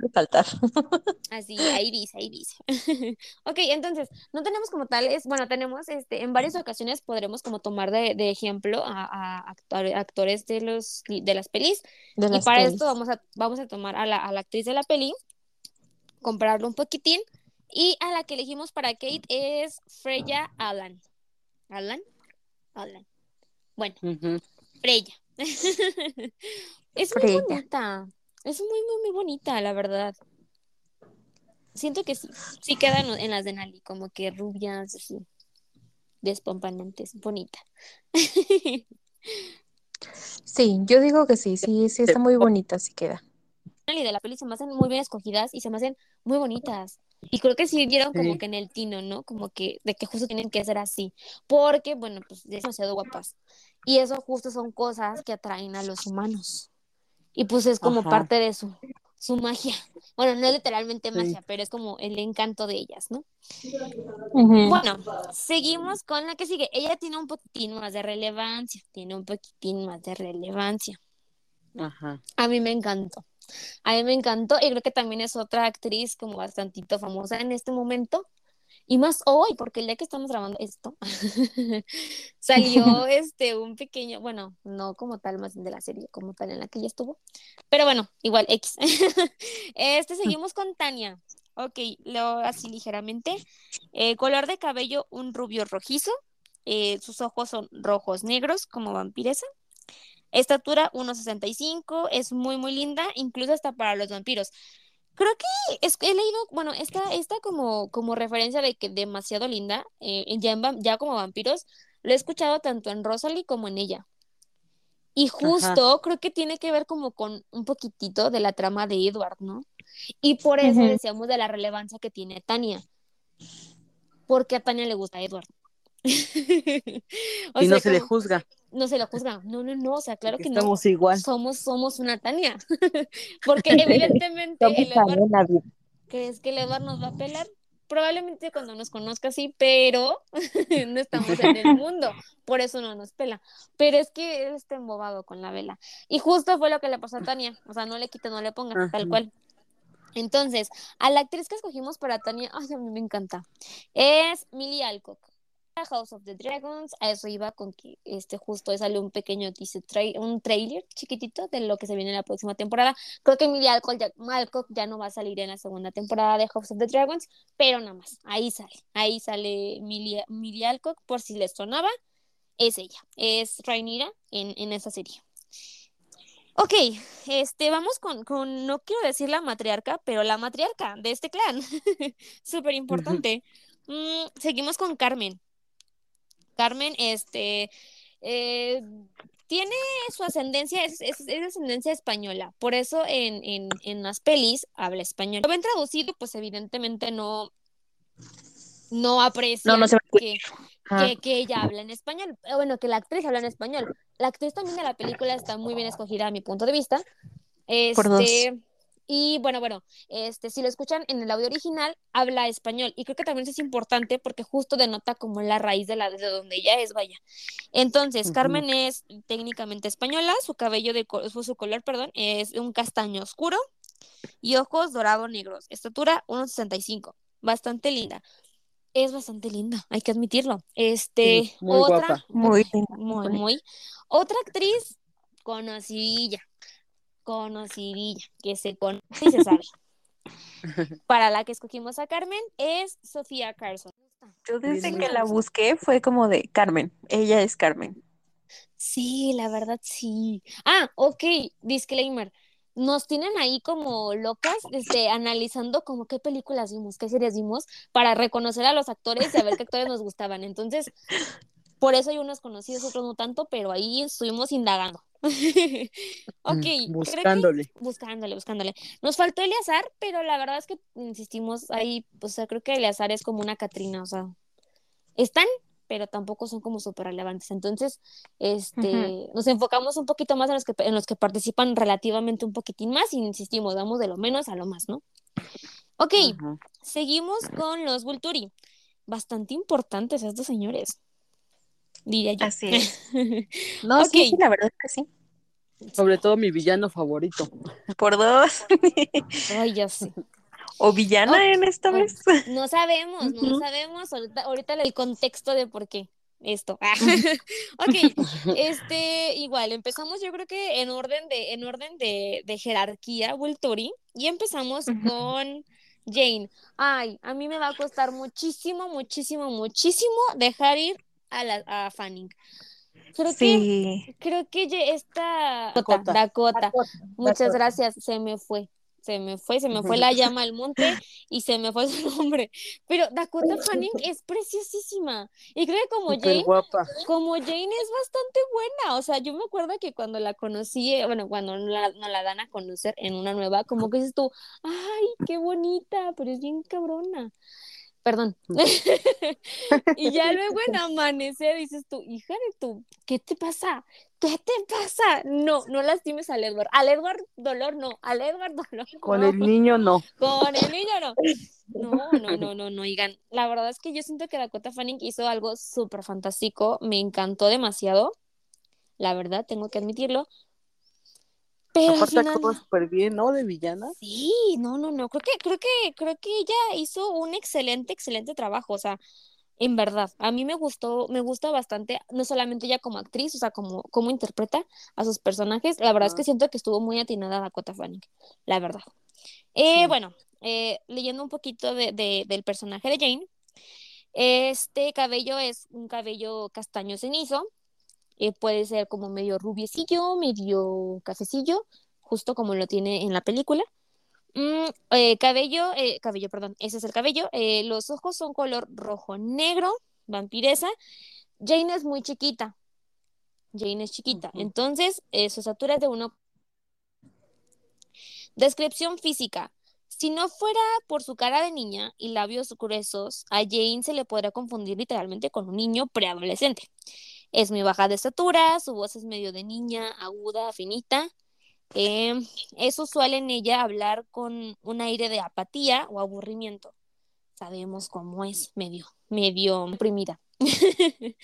Speaker 3: que faltar.
Speaker 1: Así, ahí dice, ahí dice. ok, entonces, no tenemos como tal, es, bueno, tenemos, este, en varias ocasiones podremos como tomar de, de ejemplo a, a actor- actores de los, de las pelis,
Speaker 3: De
Speaker 1: y para
Speaker 3: pelis.
Speaker 1: esto vamos a, vamos a tomar a la, a la actriz de la peli, compararlo un poquitín, y a la que elegimos para Kate es Freya Allan. ¿Allan? Allan. Bueno. Freya. es muy bonita. Es muy, muy, muy bonita, la verdad. Siento que sí. Sí quedan en las de Nali, como que rubias, así. Despampanantes, bonita.
Speaker 3: Sí, yo digo que sí, sí, sí está muy bonita, sí queda.
Speaker 1: Nali de la peli se me hacen muy bien escogidas y se me hacen muy bonitas. Y creo que sí vieron como
Speaker 5: Sí.
Speaker 1: que en el tino, ¿no? Como que de que justo tienen que ser así. Porque, bueno, pues es demasiado guapas. Y eso justo son cosas que atraen a los humanos. Y pues es como
Speaker 5: Ajá.
Speaker 1: parte de su, su magia. Bueno, no es literalmente
Speaker 5: Sí.
Speaker 1: magia, pero es como el encanto de ellas, ¿no? Bueno, seguimos con la que sigue. Ella tiene un poquitín más de relevancia. Tiene un poquitín más de relevancia.
Speaker 5: Ajá.
Speaker 1: A mí me encantó. A mí me encantó y creo que también es otra actriz como bastantito famosa en este momento. Y más hoy, porque el día que estamos grabando esto, salió este un pequeño, bueno, no como tal, más bien de la serie, como tal en la que ella estuvo. Pero bueno, igual X. Este seguimos con Tania. Ok, leo así ligeramente. Eh, color de cabello, un rubio rojizo. Eh, sus ojos son rojos negros, como vampiresa. Estatura 1.65, es muy, muy linda, incluso hasta para los vampiros. Creo que es, he leído, bueno, esta, esta como, como referencia de que demasiado linda, eh, ya, en ya como vampiros, lo he escuchado tanto en Rosalie como en ella. Y justo creo que tiene que ver como con un poquitito de la trama de Edward, ¿no? Y por eso decíamos de la relevancia que tiene Tania. Porque a Tania le gusta Edward.
Speaker 5: Y no
Speaker 1: sea,
Speaker 5: se le juzga.
Speaker 1: No se lo juzga. No, no, no, o sea, claro que no.
Speaker 5: Estamos igual.
Speaker 1: Somos, somos una Tania. Porque evidentemente el Edward, ¿crees que el Edward nos va a pelar? Probablemente cuando nos conozca sí, pero no estamos en el mundo, por eso no nos pela. Pero es que él está embobado con la vela. Y justo fue lo que le pasó a Tania, o sea, no le quita, no le ponga, tal cual. Entonces, a la actriz que escogimos para Tania, ay, a mí me encanta, es Millie Alcock. House of the Dragons, a eso iba con que este justo ahí salió un pequeño trai- un trailer chiquitito de lo que se viene en la próxima temporada. Creo que Emilia Alcock ya, no va a salir en la segunda temporada de House of the Dragons, pero nada más, ahí sale, ahí sale Emilia, Emilia Alcock, por si les sonaba, es ella, es Rhaenyra en, en esa serie. Ok, este, vamos con, con, no quiero decir la matriarca, pero la matriarca de este clan, súper importante. Mm, seguimos con Carmen. Carmen, este, eh, tiene su ascendencia, es, es, es ascendencia española, por eso en, en, en las pelis habla español. Lo ven traducido, pues evidentemente no, no aprecian
Speaker 3: No, no se va a
Speaker 1: que,
Speaker 3: Ah.
Speaker 1: que, que ella habla en español. Bueno, que la actriz habla en español. La actriz también de la película está muy bien escogida a mi punto de vista.
Speaker 3: Por dos.
Speaker 1: Y bueno, bueno, este, si lo escuchan en el audio original, habla español. Y creo que también eso es importante porque justo denota como la raíz de la de donde ella es, vaya. Entonces. Carmen es técnicamente española, su cabello de su su color, perdón, es un castaño oscuro y ojos dorado negros. Estatura 1.65. Bastante linda. Es bastante linda, hay que admitirlo. Este,
Speaker 5: Sí, muy
Speaker 1: otra,
Speaker 5: guapa.
Speaker 3: Muy linda.
Speaker 1: muy, muy. Otra actriz conocidilla, conocidilla, que se conoce y se sabe. Para la que escogimos a Carmen es Sofía Carson.
Speaker 3: Yo desde que la busqué fue como de Carmen, ella es Carmen.
Speaker 1: Sí, la verdad sí. Ah, ok, disclaimer. Nos tienen ahí como locas, este, analizando como qué películas vimos, qué series vimos, para reconocer a los actores y a ver qué actores nos gustaban. Entonces, por eso hay unos conocidos, otros no tanto, pero ahí estuvimos indagando. Ok, que-
Speaker 5: Buscándole.
Speaker 1: buscándole, buscándole. Nos faltó Eleazar, pero la verdad es que insistimos ahí, o sea, creo que Eleazar es como una Catrina, o sea, están, pero tampoco son como súper relevantes. Entonces, este, nos enfocamos un poquito más en los que en los que participan relativamente un poquitín más y insistimos, vamos de lo menos a lo más, ¿no? Ok,
Speaker 5: Ajá.
Speaker 1: seguimos con los Vulturi. Bastante importantes estos señores, diría yo.
Speaker 3: Así es. No, sí, sí, la verdad es que sí.
Speaker 5: Sobre todo mi villano favorito.
Speaker 3: Por dos.
Speaker 1: Ay, ya sé.
Speaker 3: o villana
Speaker 1: Oh,
Speaker 3: en esta
Speaker 1: oh.
Speaker 3: vez.
Speaker 1: No sabemos, no sabemos ahorita, ahorita el contexto de por qué esto. Ok, este, igual, empezamos yo creo que en orden de, en orden de, de jerarquía, Volturi, y empezamos con Jane. Ay, a mí me va a costar muchísimo, muchísimo, muchísimo dejar ir a, la, a Fanning. Creo que,
Speaker 3: Sí.
Speaker 1: creo que esta
Speaker 5: Dakota.
Speaker 1: Dakota, Muchas
Speaker 2: Dakota.
Speaker 1: gracias, se me fue. Se me fue, se me fue la llama al monte y se me fue su nombre. Pero Dakota Fanning es preciosísima. Y creo que como Jane,
Speaker 5: guapa.
Speaker 1: como Jane es bastante buena. O sea, yo me acuerdo que cuando la conocí, eh, bueno, cuando la, nos la dan a conocer en una nueva, como que dices tú, ay, qué bonita, pero es bien cabrona. Perdón. y ya luego en amanecer dices tú, hija de tu, ¿qué te pasa? ¿Qué te pasa? No, no lastimes al Edward. Al Edward dolor no, al Edward dolor
Speaker 5: Con
Speaker 1: no.
Speaker 5: el niño no.
Speaker 1: Con el niño no. No, no, no, no, no, oigan. La verdad es que yo siento que Dakota Fanning hizo algo súper fantástico. Me encantó demasiado. La verdad, tengo que admitirlo. Pero
Speaker 5: Aparte
Speaker 1: final...
Speaker 5: súper bien, ¿no? De villana.
Speaker 1: Sí, no, no, no. Creo que, creo que, creo que ella hizo un excelente, excelente trabajo. O sea, en verdad, a mí me gustó, me gusta bastante, no solamente ella como actriz, o sea, como, como interpreta a sus personajes. La verdad es que siento que estuvo muy atinada Dakota Fanning, la verdad. Eh,
Speaker 5: Sí.
Speaker 1: Bueno, eh, leyendo un poquito de, de- del personaje de Jane, este cabello es un cabello castaño cenizo, eh, puede ser como medio rubiecillo, medio cafecillo, justo como lo tiene en la película. Mm, eh, cabello, eh, cabello, perdón, ese es el cabello. Eh, los ojos son color rojo negro, vampiresa. Jane es muy chiquita. Jane es chiquita.
Speaker 5: Ujú.
Speaker 1: Entonces, eh, su estatura es de uno. Descripción física. Si no fuera por su cara de niña y labios gruesos, a Jane se le podría confundir literalmente con un niño preadolescente. Es muy baja de estatura, su voz es medio de niña, aguda, finita. Eh, es usual en ella hablar con un aire de apatía o aburrimiento. Sabemos cómo es, medio, medio oprimida.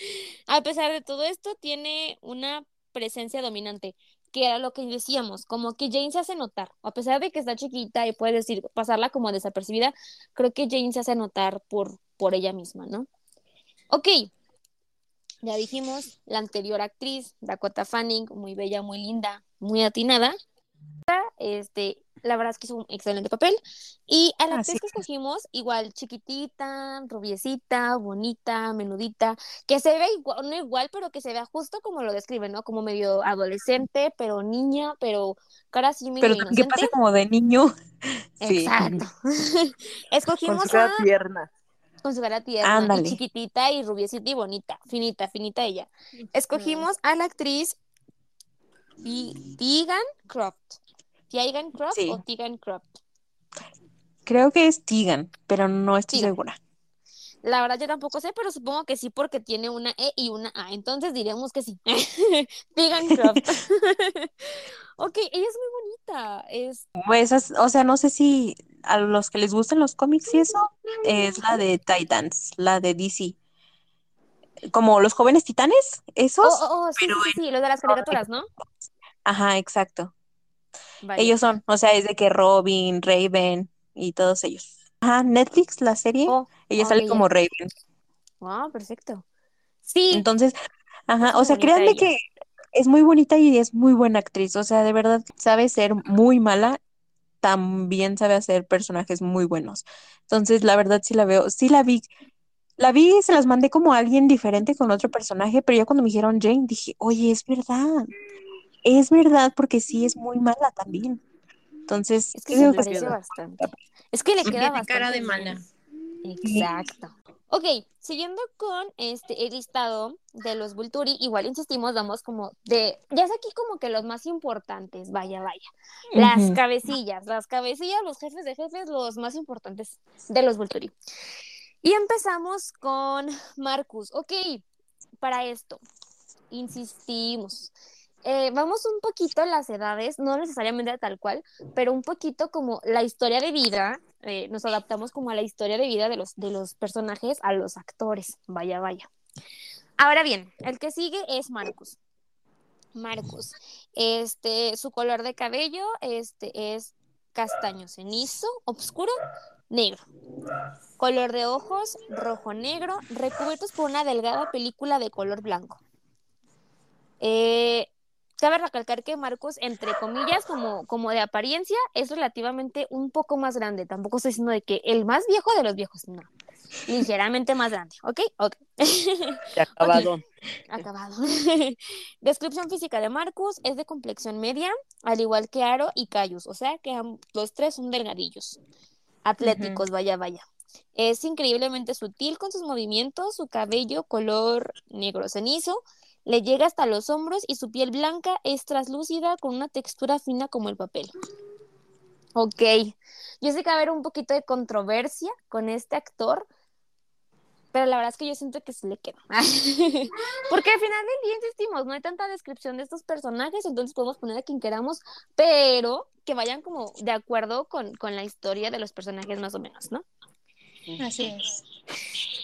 Speaker 1: A pesar de todo esto, tiene una presencia dominante, que era lo que decíamos, como que Jane se hace notar, a pesar de que está chiquita y puede decir, pasarla como desapercibida, creo que Jane se hace notar por, por ella misma, ¿no? Ok, ya dijimos, la anterior actriz, Dakota Fanning, muy bella, muy linda, muy atinada. Este, la verdad es que hizo un excelente papel. Y a la
Speaker 3: Así
Speaker 1: actriz que
Speaker 3: es.
Speaker 1: escogimos, igual chiquitita, rubiecita, bonita, menudita, que se ve igual, no igual, pero que se vea justo como lo describen, ¿no? Como medio adolescente, pero niña, pero cara así medio
Speaker 3: Pero que
Speaker 1: inocente.
Speaker 3: pasa como de niño. Sí.
Speaker 1: Exacto.
Speaker 5: Con
Speaker 1: Escogimos
Speaker 5: su cara
Speaker 1: a
Speaker 5: tierna.
Speaker 1: Con su cara tierna
Speaker 3: Ándale.
Speaker 1: y chiquitita y rubiecita y bonita, finita, finita ella. Escogimos a la actriz Tegan Croft. Tegan Croft
Speaker 3: Sí.
Speaker 1: o Tegan Croft.
Speaker 3: Creo que es Tegan, pero no estoy
Speaker 1: Tegan.
Speaker 3: segura.
Speaker 1: La verdad yo tampoco sé, pero supongo que sí porque tiene una E y una A, entonces diremos que sí. Tegan Croft. ok, ella es muy Es
Speaker 3: Pues, es- o sea, no sé si a los que les gustan los cómics y eso, es la de Titans, la de DC. Como los jóvenes titanes, esos.
Speaker 1: Oh, oh, oh, sí, sí, sí, sí, lo de las caricaturas, ¿no?
Speaker 3: Ajá, exacto.
Speaker 1: Vale.
Speaker 3: Ellos son, o sea, es de que Robin, Raven y todos ellos. Ajá, Netflix, la serie,
Speaker 1: Oh,
Speaker 3: ella sale como Raven.
Speaker 1: Wow, perfecto. Sí,
Speaker 3: Entonces, ajá,
Speaker 1: Es
Speaker 3: o sea, créanme
Speaker 1: ella.
Speaker 3: que es muy bonita y es muy buena actriz. O sea, de verdad sabe ser muy mala, también sabe hacer personajes muy buenos. Entonces, la verdad sí la veo, sí la vi, la vi y se las mandé como a alguien diferente con otro personaje, pero ya cuando me dijeron Jane, dije, oye, es verdad, es verdad, porque sí es muy mala también. Entonces,
Speaker 1: es que se
Speaker 3: que
Speaker 1: parece bastante. Es que le
Speaker 4: Tiene
Speaker 1: queda bastante
Speaker 4: cara de
Speaker 1: bien.
Speaker 4: mala.
Speaker 1: Exacto. Ok, siguiendo con este el listado de los Vulturi, igual insistimos, vamos como de, ya es aquí como que los más importantes, vaya, vaya. Las cabecillas, las cabecillas, los jefes de jefes, los más importantes de los Vulturi. Y empezamos con Marcus. Ok, para esto, insistimos. Eh, vamos un poquito a las edades, no necesariamente tal cual, pero un poquito como la historia de vida, eh, nos adaptamos como a la historia de vida de los, de los personajes a los actores, vaya, vaya. Ahora bien, el que sigue es Marcus. Marcus, este, su color de cabello, este, es castaño cenizo, oscuro, negro. Color de ojos, rojo-negro, recubiertos por una delgada película de color blanco. Eh, cabe recalcar que Marcus, entre comillas, como, como de apariencia, es relativamente un poco más grande. Tampoco estoy diciendo de que el más viejo de los viejos, no. Ligeramente más grande, ¿ok? Ok.
Speaker 5: Acabado.
Speaker 1: Acabado. Descripción física de Marcus es de complexión media, al igual que Aro y Cayus, o sea que los tres son delgadillos, atléticos, vaya, vaya. Es increíblemente sutil con sus movimientos, su cabello color negro cenizo le llega hasta los hombros y su piel blanca es traslúcida con una textura fina como el papel. Ok, yo sé que va a haber un poquito de controversia con este actor, pero la verdad es que yo siento que sí le queda. Porque al final del día insistimos, no hay tanta descripción de estos personajes, entonces podemos poner a quien queramos, pero que vayan como de acuerdo con, con la historia de los personajes más o menos, ¿no?
Speaker 3: Así es.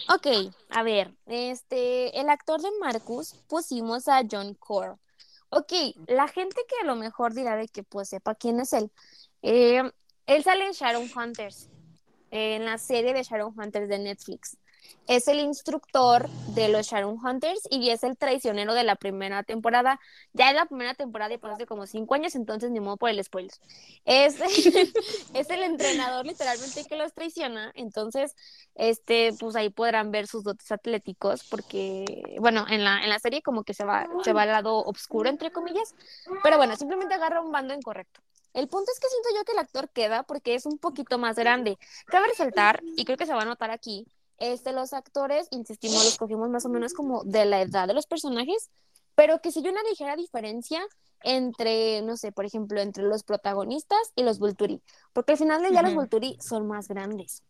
Speaker 1: Ok, a ver, este, el actor de Marcus pusimos a John Core. Ok, la gente que a lo mejor dirá de que pues sepa quién es él. Eh, él sale en Shadowhunters, en la serie de Shadowhunters de Netflix. Es el instructor de los Shadowhunters y es el traicionero de la primera temporada. Ya es la primera temporada y hace como cinco años, entonces ni modo por el spoiler. Es, es el entrenador literalmente que los traiciona, entonces este, pues ahí podrán ver sus dotes atléticos, porque, bueno, en la, en la serie como que se va, se va al lado oscuro, entre comillas, pero bueno, simplemente agarra un bando incorrecto. El punto es que siento yo que el actor queda porque es un poquito más grande. Cabe resaltar, y creo que se va a notar aquí, este, los actores, insistimos, los cogimos más o menos como de la edad de los personajes, pero que si hay una ligera diferencia entre, no sé, por ejemplo, entre los protagonistas y los Volturi, porque al final del día los
Speaker 3: Ujú.
Speaker 1: Volturi son más grandes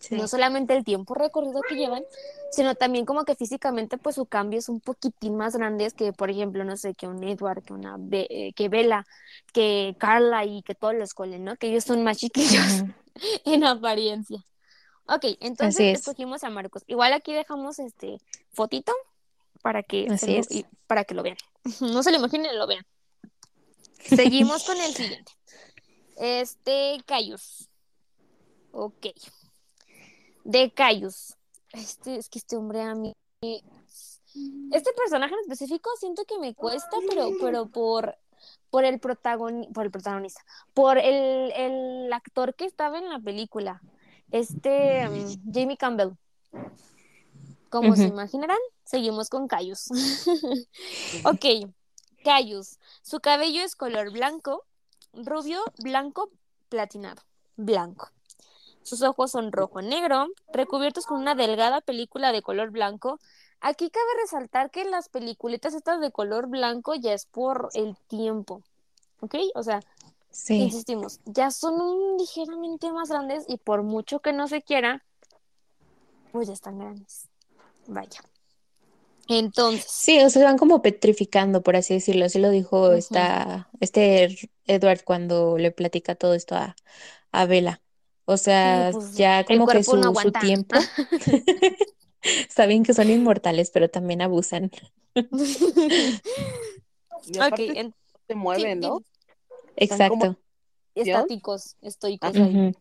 Speaker 3: Sí.
Speaker 1: no solamente el tiempo recorrido que llevan, sino también como que físicamente pues su cambio es un poquitín más grande que, por ejemplo, no sé, que un Edward, que una Be- eh, que Bella, que Carla y que todos los Colen, ¿no? Que ellos son más chiquillos en apariencia. Ok, entonces
Speaker 3: es.
Speaker 1: escogimos a Marcos. Igual aquí dejamos este fotito para que,
Speaker 3: Así
Speaker 1: lo,
Speaker 3: es.
Speaker 1: y- para que lo vean. No se lo imaginen, lo vean. Seguimos con el siguiente. Este, Cayus. Ok. De Cayus. Este, es que este hombre a mí. Este personaje en específico siento que me cuesta, pero, pero por, por el protagoni- por el protagonista, por el, el actor que estaba en la película. Este mm, Jamie Campbell. Como se imaginarán, seguimos con Cayus. ok, Cayus. Su cabello es color blanco, rubio, blanco, platinado, blanco. Sus ojos son rojo-negro, recubiertos con una delgada película de color blanco. Aquí cabe resaltar que las peliculitas estas de color blanco ya es por el tiempo, ¿ok? O sea,
Speaker 3: Sí.
Speaker 1: insistimos, ya son un ligeramente más grandes y por mucho que no se quiera, pues ya están grandes. Vaya. Entonces,
Speaker 3: Sí, o sea, van como petrificando, por así decirlo. Así lo dijo
Speaker 1: Ujú.
Speaker 3: esta, este Edward cuando le platica todo esto a, a Bella. O sea,
Speaker 1: pues,
Speaker 3: ya como que
Speaker 1: no
Speaker 3: su, su tiempo. Está bien que son inmortales, pero también abusan.
Speaker 5: Y
Speaker 1: ok,
Speaker 5: aparte
Speaker 1: en-
Speaker 5: se mueven, ¿no?
Speaker 1: Di-
Speaker 5: Están como-
Speaker 3: Exacto.
Speaker 1: estáticos, estoicos ahí.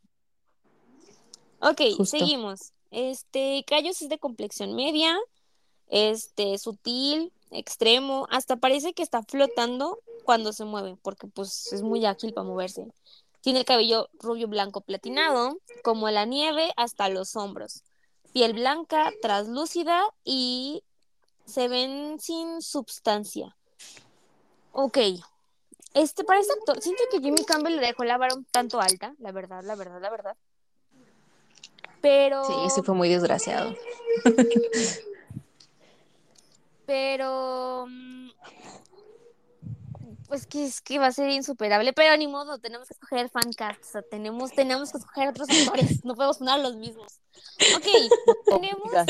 Speaker 1: Ok,
Speaker 3: Justo.
Speaker 1: seguimos. Este, Cayos es de complexión media, este, sutil, extremo, hasta parece que está flotando cuando se mueve, porque pues es muy ágil para moverse. Tiene el cabello rubio blanco platinado, como la nieve hasta los hombros. Piel blanca, traslúcida y se ven sin substancia. Ok. Este, para este actor, siento que Jimmy Campbell le dejó la vara un tanto alta, la verdad, la verdad, la verdad. Pero,
Speaker 3: Sí, sí fue muy desgraciado.
Speaker 1: pero, mm, pues que es que va a ser insuperable, pero ni modo, tenemos que escoger fancast, o sea, tenemos, tenemos que escoger otros actores, no podemos poner a los mismos. Ok, tenemos a,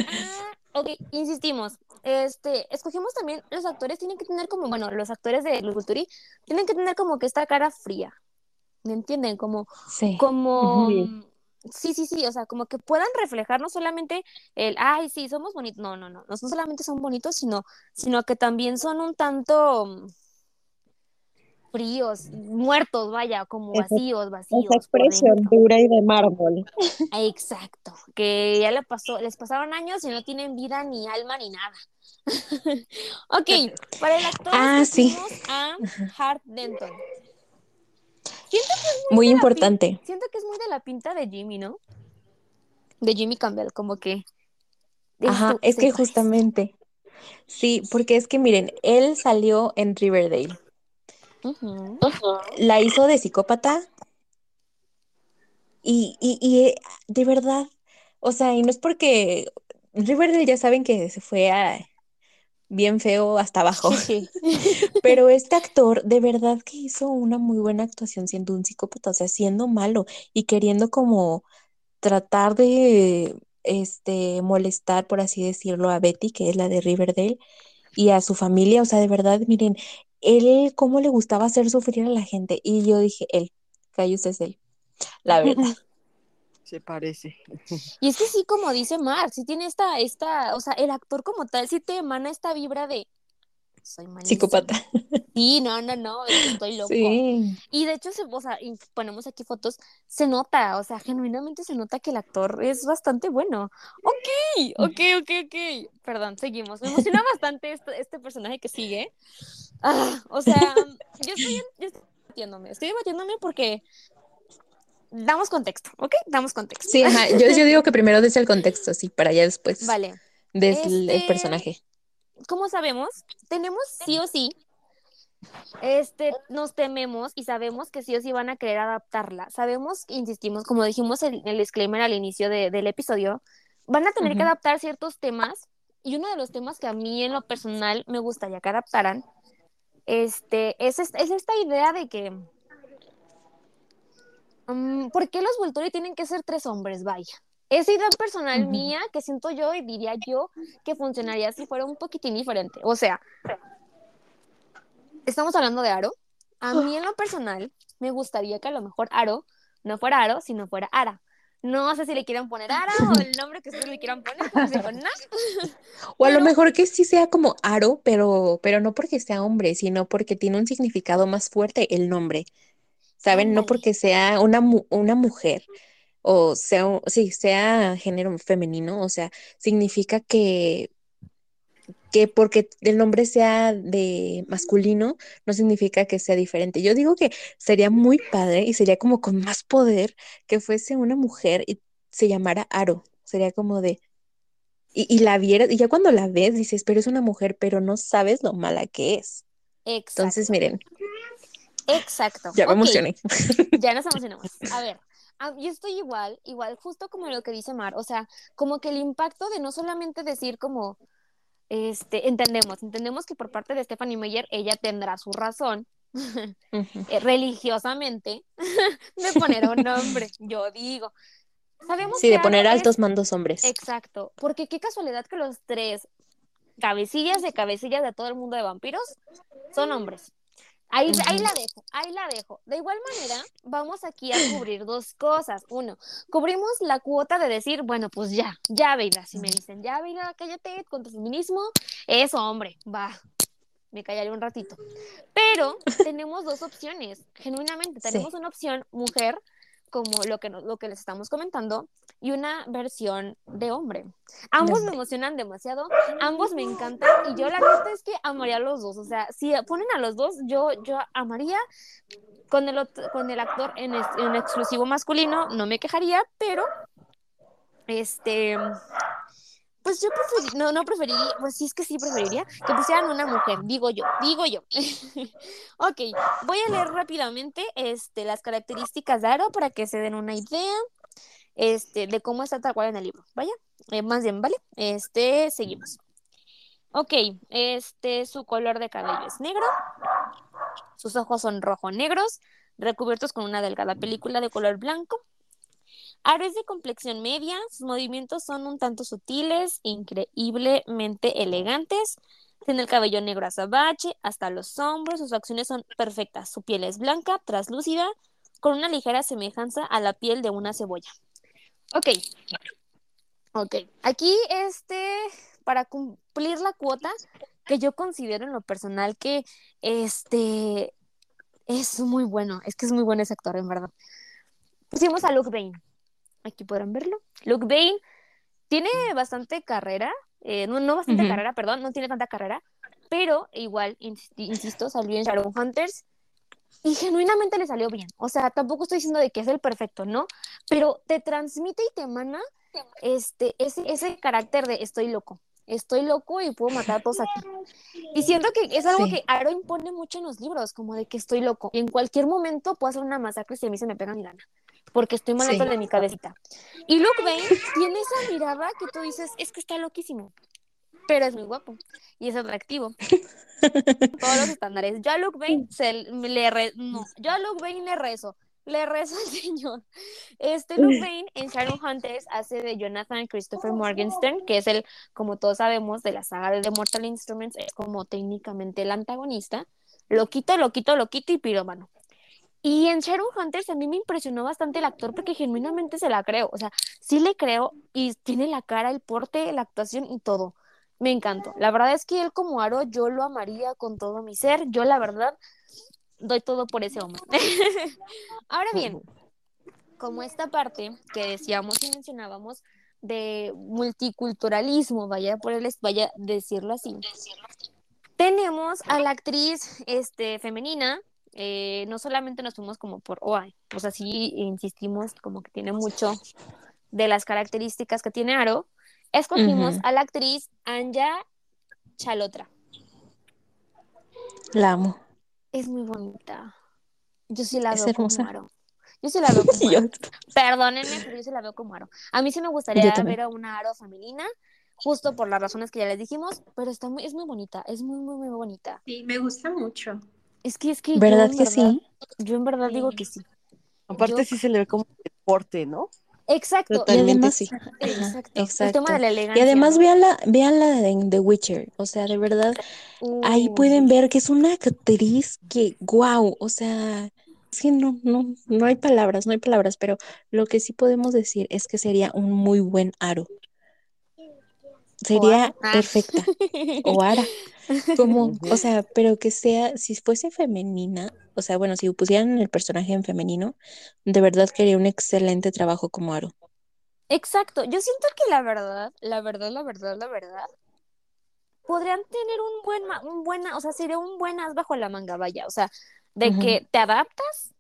Speaker 1: ok, insistimos, este, escogimos también, los actores tienen que tener como, bueno, los actores de Los Vulturi tienen que tener como que esta cara fría, ¿me entienden? Como,
Speaker 3: Sí.
Speaker 1: como
Speaker 2: Ujú.
Speaker 1: sí, sí, sí, o sea, como que puedan reflejar no solamente el, ay, sí, somos bonitos, no, no, no, no solamente son bonitos, sino, sino que también son un tanto mm, fríos, muertos, vaya, como
Speaker 2: Esa-
Speaker 1: vacíos, vacíos
Speaker 2: Esa expresión dura y de mármol.
Speaker 1: Exacto, que ya le pasó, les pasaron años y no tienen vida ni alma ni nada. ok, para el actor
Speaker 3: Ah, sí.
Speaker 1: a Hart Denton. Siento que es
Speaker 3: Muy
Speaker 1: de la
Speaker 3: importante.
Speaker 1: Siento que es muy de la pinta de Jimmy, ¿no? De Jimmy Campbell, como que.
Speaker 3: Ajá, es que
Speaker 1: parece.
Speaker 3: justamente. Sí, porque es que miren, él salió en Riverdale. La hizo de psicópata. Y, y, y eh, de verdad, o sea, y no es porque Riverdale ya saben que se fue a bien feo hasta abajo.
Speaker 1: Sí.
Speaker 3: Pero este actor de verdad que hizo una muy buena actuación siendo un psicópata, o sea, siendo malo y queriendo como tratar de este molestar, por así decirlo, a Betty, que es la de Riverdale, y a su familia, o sea, de verdad, miren, él cómo le gustaba hacer sufrir a la gente. Y yo dije, él, Cayus es él, la verdad.
Speaker 5: Se parece.
Speaker 1: Y es que sí, como dice Mark, sí tiene esta, esta, o sea, el actor como tal, sí te emana esta vibra de soy malísimo.
Speaker 3: Psicópata.
Speaker 1: Sí, no, no, no, estoy loco.
Speaker 3: Sí.
Speaker 1: Y de hecho, se, o sea, y ponemos aquí fotos, se nota, o sea, genuinamente se nota que el actor es bastante bueno. Ok, ok, ok, ok. Perdón, seguimos. Me emociona bastante este, este personaje que sigue. Ah, o sea, yo estoy, yo estoy debatiéndome, estoy debatiéndome porque damos contexto, ¿ok? Damos contexto.
Speaker 3: Sí, ajá. Yo, yo digo que primero des el contexto, sí, para ya después
Speaker 1: Vale.
Speaker 3: des el- el
Speaker 1: Este-
Speaker 3: personaje.
Speaker 1: Como sabemos, tenemos sí o sí, este, nos tememos y sabemos que sí o sí van a querer adaptarla. Sabemos, insistimos, como dijimos en el disclaimer al inicio de- del episodio, van a tener que adaptar ciertos temas y uno de los temas que a mí en lo personal me gustaría que adaptaran, este, es, es, es esta idea de que, mm, ¿por qué los Volturi tienen que ser tres hombres? Vaya. Esa idea personal
Speaker 3: Ujú.
Speaker 1: mía que siento yo y diría yo que funcionaría si fuera un poquitín diferente. O sea, estamos hablando de Aro. A mí en lo personal me gustaría que a lo mejor Aro no fuera Aro, sino fuera Ara. No sé si le quieran poner Ara o el nombre que ustedes le quieran poner, digo, "No".
Speaker 3: O a lo
Speaker 1: Pero-
Speaker 3: mejor que sí sea como Aro, pero, pero no porque sea hombre, sino porque tiene un significado más fuerte el nombre. ¿Saben? No porque sea una, una mujer o sea, sí, sea género femenino, o sea, significa que, que porque el nombre sea de masculino, no significa que sea diferente. Yo digo que sería muy padre y sería como con más poder que fuese una mujer y se llamara Aro. Sería como de, y, y la vieras, y ya cuando la ves dices, pero es una mujer, pero no sabes lo mala que es. Entonces,
Speaker 1: Exacto.
Speaker 3: miren,
Speaker 1: Exacto.
Speaker 3: ya me emocioné.
Speaker 1: Ya nos emocionamos. A ver, ah, yo estoy igual, igual, justo como lo que dice Mar, o sea, como que el impacto de no solamente decir como, este, entendemos, entendemos que por parte de Stephanie Meyer ella tendrá su razón eh, religiosamente de poner un nombre, yo digo. Sabemos
Speaker 3: Sí,
Speaker 1: que
Speaker 3: de poner
Speaker 1: es-
Speaker 3: altos mandos hombres.
Speaker 1: Exacto, porque qué casualidad que los tres cabecillas de cabecillas de todo el mundo de vampiros son hombres. Ahí, ahí la dejo, ahí la dejo. De igual manera, vamos aquí a cubrir dos cosas. Uno, cubrimos la cuota de decir, bueno, pues ya, ya, Veida. Si me dicen, ya, Veida, cállate con tu feminismo, eso, hombre, va, me callaré un ratito. Pero tenemos dos opciones, genuinamente.
Speaker 3: Sí.
Speaker 1: Tenemos una opción mujer, como lo que, lo que les estamos comentando, y una versión de hombre. Ambos me emocionan demasiado, ambos me encantan, y yo la neta es que amaría a los dos. O sea, si ponen a los dos, yo, yo amaría con el, con el actor en, es- en exclusivo masculino, no me quejaría, pero este pues yo preferiría, no, no preferiría, pues sí es que sí preferiría que pusieran una mujer, digo yo, digo yo. ok, voy a leer rápidamente este, las características de Aro para que se den una idea este, de cómo está tal en el libro. Vaya, eh, más bien, ¿vale? Este, seguimos. Ok, este, su color de cabello es negro, sus ojos son rojo-negros, recubiertos con una delgada película de color blanco. Aro es de complexión media, sus movimientos son un tanto sutiles, increíblemente elegantes. Tiene el cabello negro azabache hasta los hombros, sus facciones son perfectas. Su piel es blanca, traslúcida, con una ligera semejanza a la piel de una cebolla. Ok. Ok. Aquí, este, para cumplir la cuota que yo considero en lo personal que, este, es muy bueno. Es que es muy bueno ese actor, en verdad. Pusimos a Luke Bain. Aquí podrán verlo. Luke Bain tiene bastante carrera, eh, no, no bastante carrera, perdón, no tiene tanta carrera, pero igual, insi- insisto, salió en Shadowhunters y genuinamente le salió bien. O sea, tampoco estoy diciendo de que es el perfecto, ¿no? Pero te transmite y te emana este, ese, ese carácter de estoy loco. Estoy loco y puedo matar a todos aquí. Y siento que es algo
Speaker 3: Sí.
Speaker 1: que Aro impone mucho en los libros, como de que estoy loco. Y en cualquier momento puedo hacer una masacre si a mí se me pega mi gana. Porque estoy maleta
Speaker 3: Sí.
Speaker 1: de mi cabecita. Y Luke Bain tiene esa mirada que tú dices, es que está loquísimo. Pero es muy guapo y es atractivo. Todos los estándares. Yo a Luke Bain se le re- no, yo a Luke Bain le rezo. Le rezo al señor. Este Luke Bain en Shadowhunters hace de Jonathan Christopher Morgenstern, que es el, como todos sabemos, de la saga de The Mortal Instruments, es como técnicamente el antagonista. Loquito, loquito, loquito y pirómano. Y en Shadowhunters a mí me impresionó bastante el actor porque genuinamente se la creo. O sea, sí le creo y tiene la cara, el porte, la actuación y todo. Me encantó. La verdad es que él como Aro yo lo amaría con todo mi ser. Yo la verdad doy todo por ese hombre. Ahora bien, como esta parte que decíamos y mencionábamos de multiculturalismo, vaya por el vaya a decirlo así. Tenemos a la actriz este femenina, eh, no solamente nos fuimos como por OAI, pues así insistimos como que tiene mucho de las características que tiene Aro. Escogimos a la actriz Anja Chalotra.
Speaker 3: La amo.
Speaker 1: Es muy bonita. Yo sí la
Speaker 3: Es
Speaker 1: veo
Speaker 3: hermosa.
Speaker 1: como Aro. Yo sí la veo como
Speaker 3: Yo-
Speaker 1: Aro. Perdónenme, pero yo sí la veo como Aro. A mí sí me
Speaker 3: Yo
Speaker 1: gustaría ver a una Aro femenina, justo por las razones que ya les dijimos, pero está muy, es muy bonita, es muy, muy, muy bonita.
Speaker 4: Sí, me gusta mucho.
Speaker 1: Es que, es que yo
Speaker 3: ¿Verdad
Speaker 1: en
Speaker 3: que
Speaker 1: verdad,
Speaker 3: sí?
Speaker 1: yo en verdad
Speaker 4: Sí.
Speaker 1: digo que sí.
Speaker 5: Aparte
Speaker 1: Yo-
Speaker 5: sí se le ve como deporte, ¿no?
Speaker 1: Exacto,
Speaker 3: Y
Speaker 2: Totalmente
Speaker 3: además,
Speaker 2: sí.
Speaker 1: exacto. El tema de la
Speaker 3: Y además
Speaker 1: ¿no?
Speaker 3: vean la, vean la de The Witcher. O sea, de verdad, ahí
Speaker 1: Uy,
Speaker 3: pueden ver que es una actriz que, wow, o sea, es que no, no, no hay palabras, no hay palabras, pero lo que sí podemos decir es que sería un muy buen aro. Sería.
Speaker 1: Ah.
Speaker 3: perfecta. O ara. Como, o sea, pero que sea, si fuese femenina, o sea, bueno, si pusieran el personaje en femenino, de verdad que haría un excelente trabajo como aro.
Speaker 1: Exacto, yo siento que la verdad, la verdad, la verdad, la verdad, podrían tener un buen, un buena, o sea, sería un buen as bajo la manga, vaya, o sea, de que te adaptas,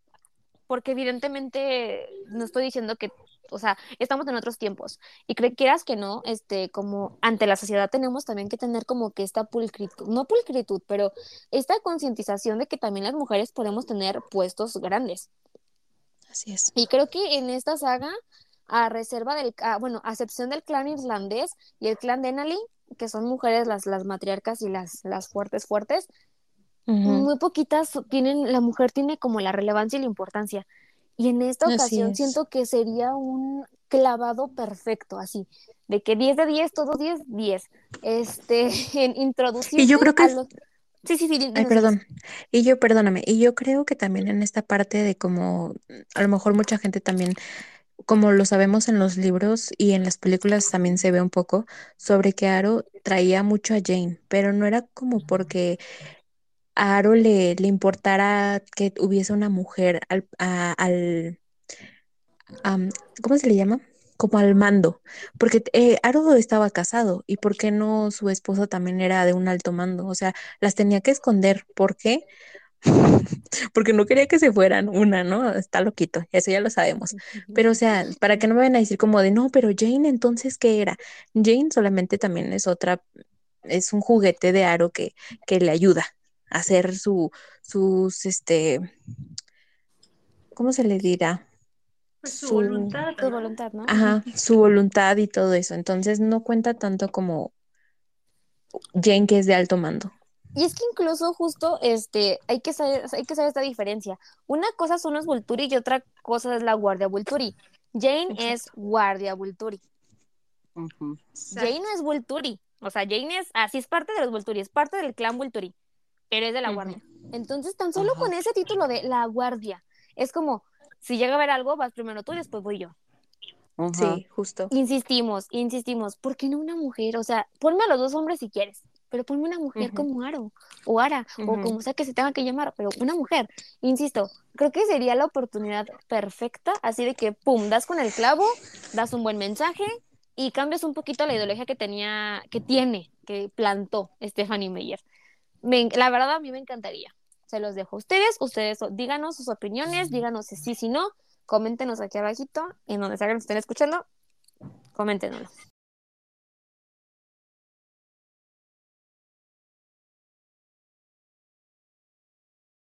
Speaker 1: porque evidentemente no estoy diciendo que, o sea, estamos en otros tiempos, y cre- quieras que no, este, como ante la sociedad tenemos también que tener como que esta pulcritud, no pulcritud, pero esta concientización de que también las mujeres podemos tener puestos grandes.
Speaker 3: Así es.
Speaker 1: Y creo que en esta saga, a reserva del, a- bueno, a excepción del clan irlandés y el clan Denali, que son mujeres las, las matriarcas y las, las fuertes fuertes, muy poquitas tienen, la mujer tiene como la relevancia y la importancia. Y en esta ocasión
Speaker 3: es.
Speaker 1: siento que sería un clavado perfecto, así, de que 10 de 10, todos 10, 10. Este, en introducirte
Speaker 3: Y yo creo que
Speaker 1: a los... Sí, sí, sí,
Speaker 3: Ay, perdón. Y yo, perdóname, y yo creo que también en esta parte de como, a lo mejor mucha gente también, como lo sabemos en los libros y en las películas también se ve un poco, sobre que Aro traía mucho a Jane, pero no era como porque a Aro le, le importara que hubiese una mujer al, a- al am, ¿cómo se le llama? Como al mando, porque eh, Aro estaba casado y por qué no su esposa también era de un alto mando, o sea, las tenía que esconder, ¿por qué? Porque no quería que se fueran una, ¿no? Está loquito, eso ya lo sabemos. Pero, o sea, para que no me vayan a decir como de, no, pero Jane entonces, ¿qué era? Jane solamente también es otra, es un juguete de Aro que, que le ayuda hacer su, sus, este, ¿cómo se le dirá?
Speaker 4: Pues su
Speaker 3: Su-
Speaker 4: voluntad. ¿no?
Speaker 1: voluntad, ¿no?
Speaker 3: Ajá, su voluntad y todo eso. Entonces no cuenta tanto como Jane que es de alto mando.
Speaker 1: Y es que incluso justo este, hay que saber, hay que saber esta diferencia. Una cosa son los Volturi y otra cosa es la Guardia Volturi. Jane es Guardia Volturi.
Speaker 5: Ujú.
Speaker 1: Jane no es Volturi. O sea, Jane es, así es parte de los Volturi, es parte del clan Volturi, pero es de la. Guardia. Entonces, tan solo
Speaker 5: Ajá.
Speaker 1: con ese título de la Guardia, es como, si llega a haber algo, vas primero tú y después voy yo.
Speaker 5: Ajá.
Speaker 3: Sí, justo.
Speaker 1: Insistimos, insistimos, ¿por qué no una mujer? O sea, ponme a los dos hombres si quieres, pero ponme una mujer como Aro, o Ara, o como sea que se tenga que llamar, pero una mujer. Insisto, creo que sería la oportunidad perfecta, así de que, pum, das con el clavo, das un buen mensaje y cambias un poquito la ideología que tenía, que tiene, que plantó Stephanie Meyer. Me la verdad, a mí me encantaría. Se los dejo a ustedes, ustedes díganos sus opiniones, díganos si sí, si no, coméntenos aquí abajito, en donde salgan, estén escuchando, coméntenos.